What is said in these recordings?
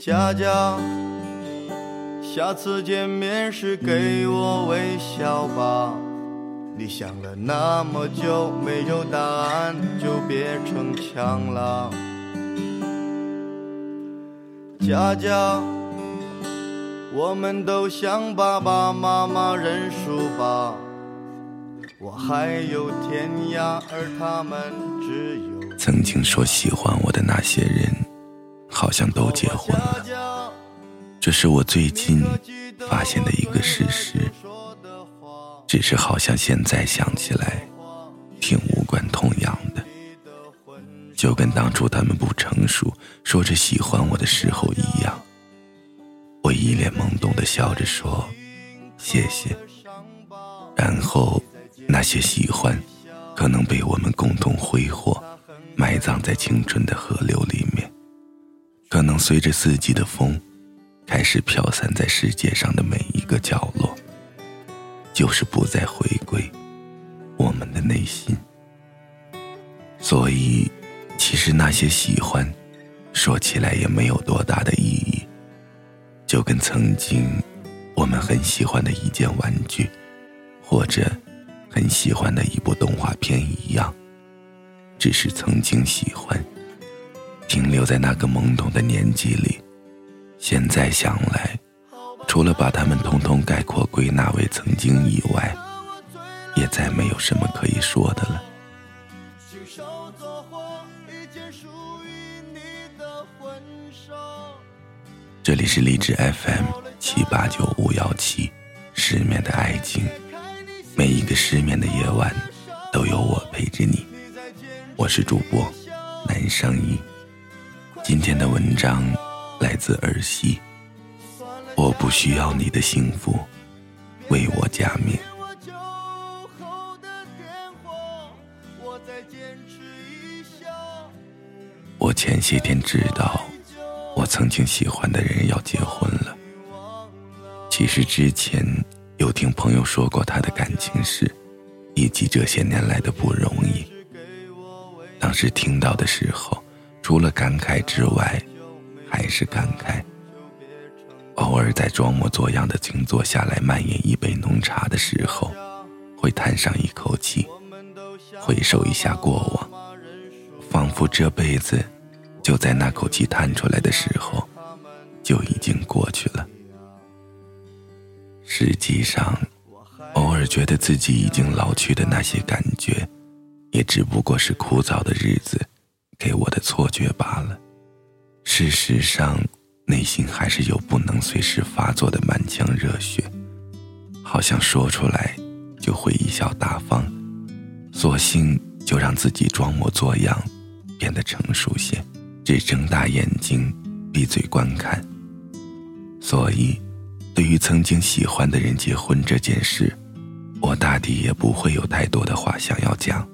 佳佳，下次见面时给我微笑吧。你想了那么久没有答案，就别逞强了。佳佳，我们都向爸爸妈妈认输吧。我还有天涯，而他们只有。曾经说喜欢我的那些人，好像都结婚了。这是我最近发现的一个事实。只是好像现在想起来，挺无关痛痒的，就跟当初他们不成熟，说着喜欢我的时候一样。我一脸懵懂的笑着说：“谢谢。”然后，那些喜欢，可能被我们共同挥霍，埋葬在青春的河流里，可能随着四季的风，开始飘散在世界上的每一个角落。就是不再回归我们的内心，所以其实那些喜欢，说起来也没有多大的意义。就跟曾经我们很喜欢的一件玩具，或者很喜欢的一部动画片一样，只是曾经喜欢，停留在那个懵懂的年纪里。现在想来。除了把他们统统概括归纳为曾经以外，也再没有什么可以说的了。这里是荔枝 FM 七八九五幺七，失眠的爱情，每一个失眠的夜晚都有我陪着你。我是主播南商一，今天的文章来自儿媳。我不需要你的幸福，为我加冕。我前些天知道，我曾经喜欢的人要结婚了。其实之前有听朋友说过他的感情史，以及这些年来的不容易。当时听到的时候，除了感慨之外，还是感慨。偶尔在装模作样的静坐下来，蔓延一杯浓茶的时候，会叹上一口气，回首一下过往，仿佛这辈子就在那口气叹出来的时候，就已经过去了。实际上，偶尔觉得自己已经老去的那些感觉，也只不过是枯燥的日子给我的错觉罢了。事实上。内心还是有不能随时发作的满腔热血，好像说出来就会贻笑大方，索性就让自己装模作样，变得成熟些，只睁大眼睛，闭嘴观看。所以，对于曾经喜欢的人结婚这件事，我大抵也不会有太多的话想要讲。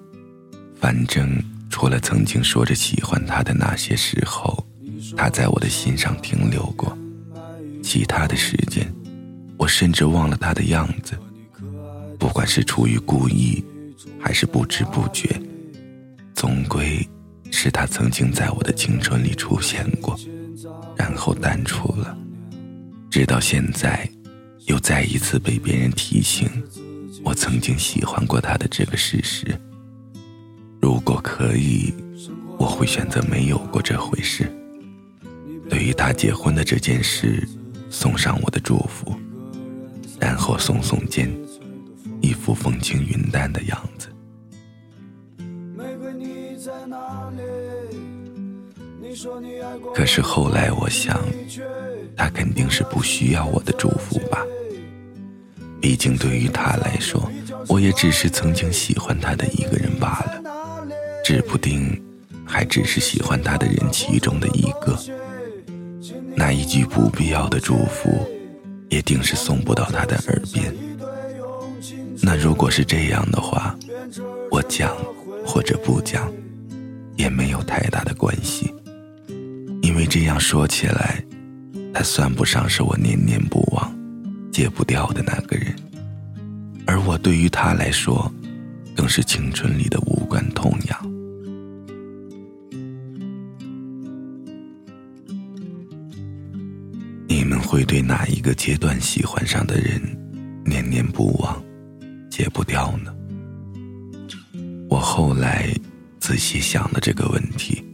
反正除了曾经说着喜欢他的那些时候。他在我的心上停留过，其他的时间，我甚至忘了他的样子。不管是出于故意，还是不知不觉，总归是他曾经在我的青春里出现过，然后淡出了。直到现在，又再一次被别人提醒，我曾经喜欢过他的这个事实。我可以，我会选择没有过这回事。对于他结婚的这件事，送上我的祝福，然后耸耸肩，一副风轻云淡的样子。可是后来我想，他肯定是不需要我的祝福吧？毕竟对于他来说，我也只是曾经喜欢他的一个人罢了，指不定还只是喜欢他的人其中的一个。那一句不必要的祝福，也定是送不到他的耳边。那如果是这样的话，我讲或者不讲，也没有太大的关系，因为这样说起来，他算不上是我念念不忘、戒不掉的那个人，而我对于他来说，更是青春里的无关痛痒。会对哪一个阶段喜欢上的人念念不忘，戒不掉呢？我后来仔细想了这个问题，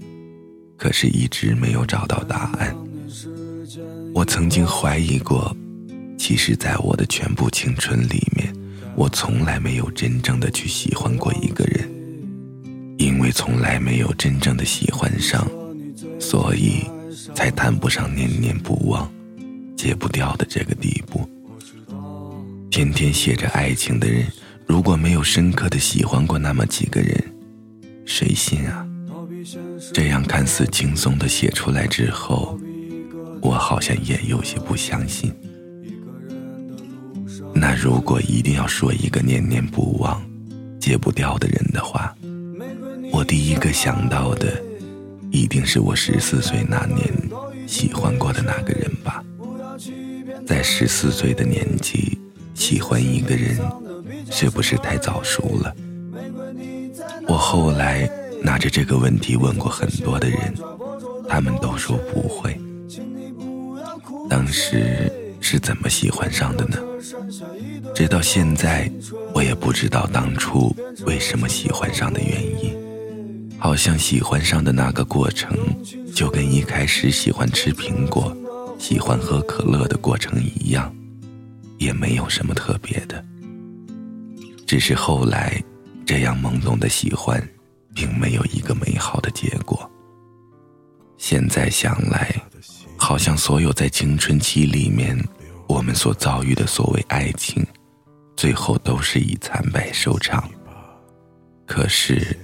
可是一直没有找到答案。我曾经怀疑过，其实，在我的全部青春里面，我从来没有真正的去喜欢过一个人，因为从来没有真正的喜欢上，所以才谈不上念念不忘、戒不掉的这个地步。天天写着爱情的人。如果没有深刻的喜欢过那么几个人，谁信啊？这样看似轻松的写出来之后，我好像也有些不相信。那如果一定要说一个念念不忘、戒不掉的人的话，我第一个想到的，一定是我十四岁那年喜欢过的那个人。在十四岁的年纪，喜欢一个人。是不是太早熟了？我后来拿着这个问题问过很多的人，他们都说不会。当时是怎么喜欢上的呢？直到现在，我也不知道当初为什么喜欢上的原因。好像喜欢上的那个过程，就跟一开始喜欢吃苹果、喜欢喝可乐的过程一样，也没有什么特别的。只是后来，这样懵懂的喜欢，并没有一个美好的结果。现在想来，好像所有在青春期里面我们所遭遇的所谓爱情，最后都是以惨败收场。可是，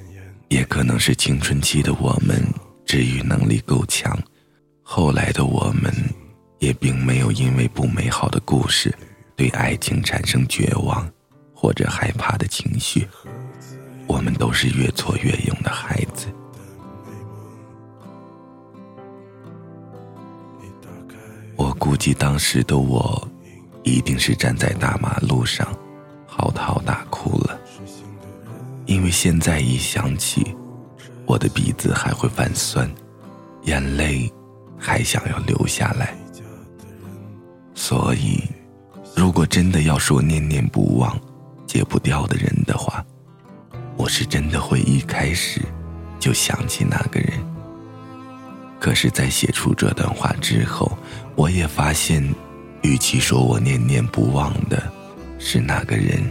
也可能是青春期的我们治愈能力够强，后来的我们，也并没有因为不美好的故事，对爱情产生绝望。或者害怕的情绪，我们都是越挫越勇的孩子。我估计当时的我，一定是站在大马路上，嚎啕大哭了。因为现在一想起，我的鼻子还会泛酸，眼泪还想要流下来。所以，如果真的要说念念不忘，戒不掉的人的话，我是真的会一开始就想起那个人。可是，在写出这段话之后，我也发现，与其说我念念不忘的是那个人，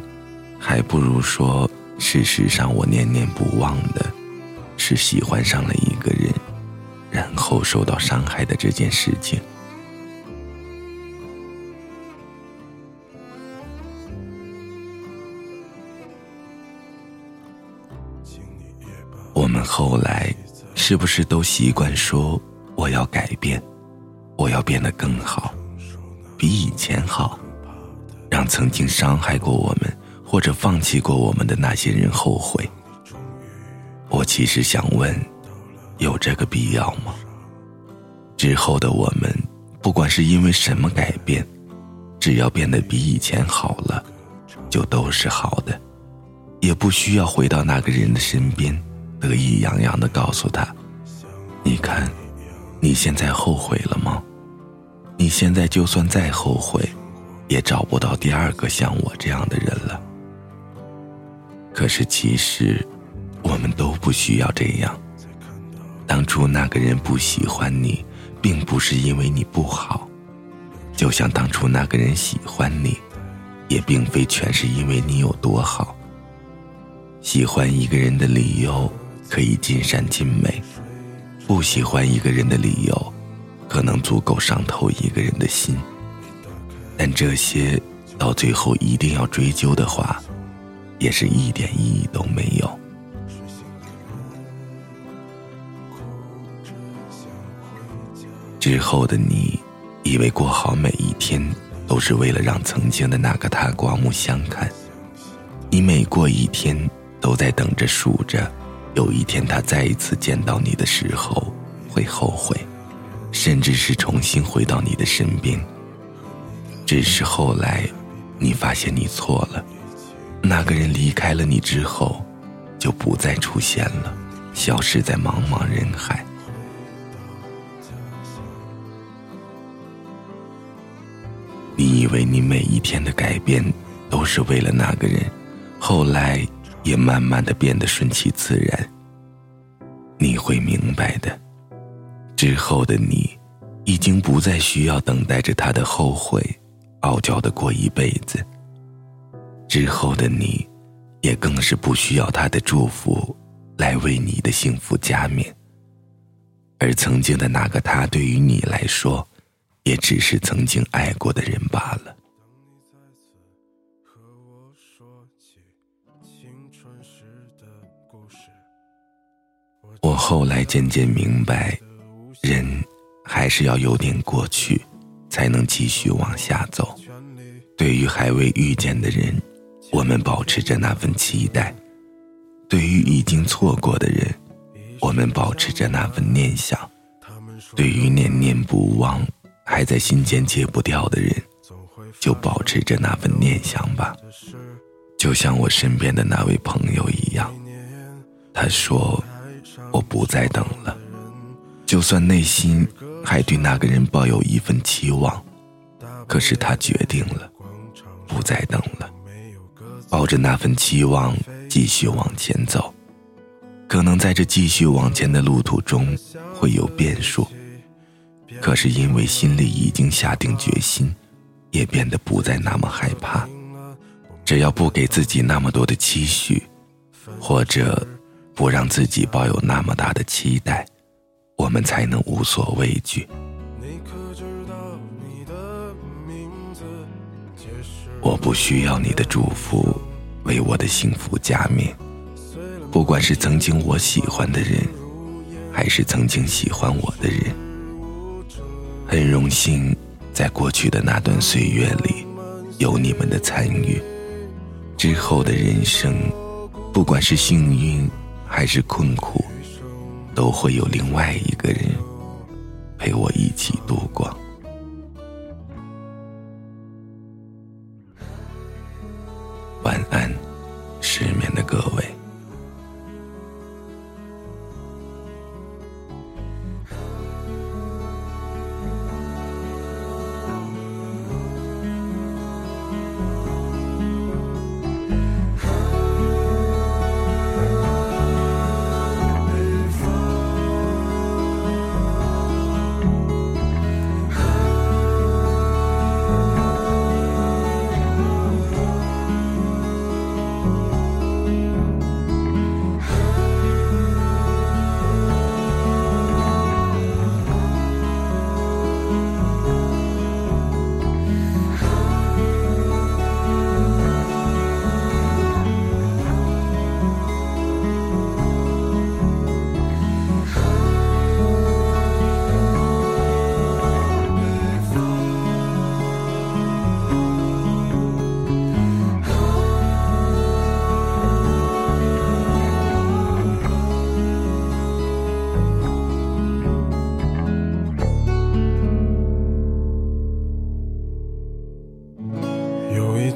还不如说，事实上我念念不忘的是喜欢上了一个人，然后受到伤害的这件事情。是不是都习惯说我要改变，我要变得更好，比以前好，让曾经伤害过我们或者放弃过我们的那些人后悔？我其实想问，有这个必要吗？之后的我们，不管是因为什么改变，只要变得比以前好了，就都是好的，也不需要回到那个人的身边。得意洋洋地告诉他：“你看，你现在后悔了吗？你现在就算再后悔，也找不到第二个像我这样的人了。可是其实，我们都不需要这样。当初那个人不喜欢你，并不是因为你不好，就像当初那个人喜欢你，也并非全是因为你有多好。喜欢一个人的理由。”可以尽善尽美，不喜欢一个人的理由，可能足够伤透一个人的心。但这些到最后一定要追究的话，也是一点意义都没有。之后的你，以为过好每一天都是为了让曾经的那个他刮目相看，你每过一天都在等着数着。有一天，他再一次见到你的时候，会后悔，甚至是重新回到你的身边。只是后来，你发现你错了，那个人离开了你之后，就不再出现了，消失在茫茫人海。你以为你每一天的改变都是为了那个人，后来也慢慢的变得顺其自然。你会明白的，之后的你，已经不再需要等待着他的后悔，傲娇的过一辈子。之后的你，也更是不需要他的祝福，来为你的幸福加冕。而曾经的那个他，对于你来说，也只是曾经爱过的人罢了。我后来渐渐明白，人还是要有点过去，才能继续往下走。对于还未遇见的人，我们保持着那份期待；对于已经错过的人，我们保持着那份念想；对于念念不忘、还在心间戒不掉的人，就保持着那份念想吧。就像我身边的那位朋友一样，他说。我不再等了，就算内心还对那个人抱有一份期望，可是他决定了，不再等了。抱着那份期望继续往前走，可能在这继续往前的路途中会有变数，可是因为心里已经下定决心，也变得不再那么害怕。只要不给自己那么多的期许，或者。不让自己抱有那么大的期待，我们才能无所畏惧。我不需要你的祝福，为我的幸福加冕。不管是曾经我喜欢的人，还是曾经喜欢我的人，很荣幸在过去的那段岁月里有你们的参与。之后的人生，不管是幸运。还是困苦，都会有另外一个人陪我一起度过。晚安，失眠的各位。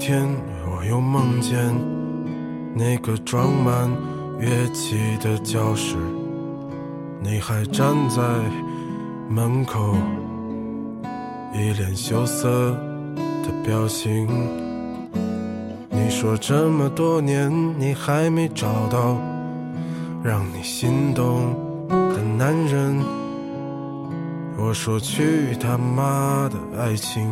天，我又梦见那个装满乐器的教室，你还站在门口，一脸羞涩的表情。你说这么多年你还没找到让你心动的男人，我说去他妈的爱情！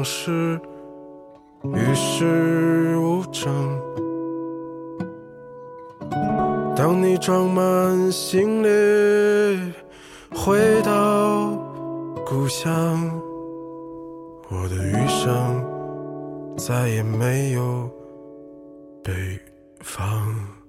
总是与世无争当你装满行李回到故乡我的余生再也没有北方。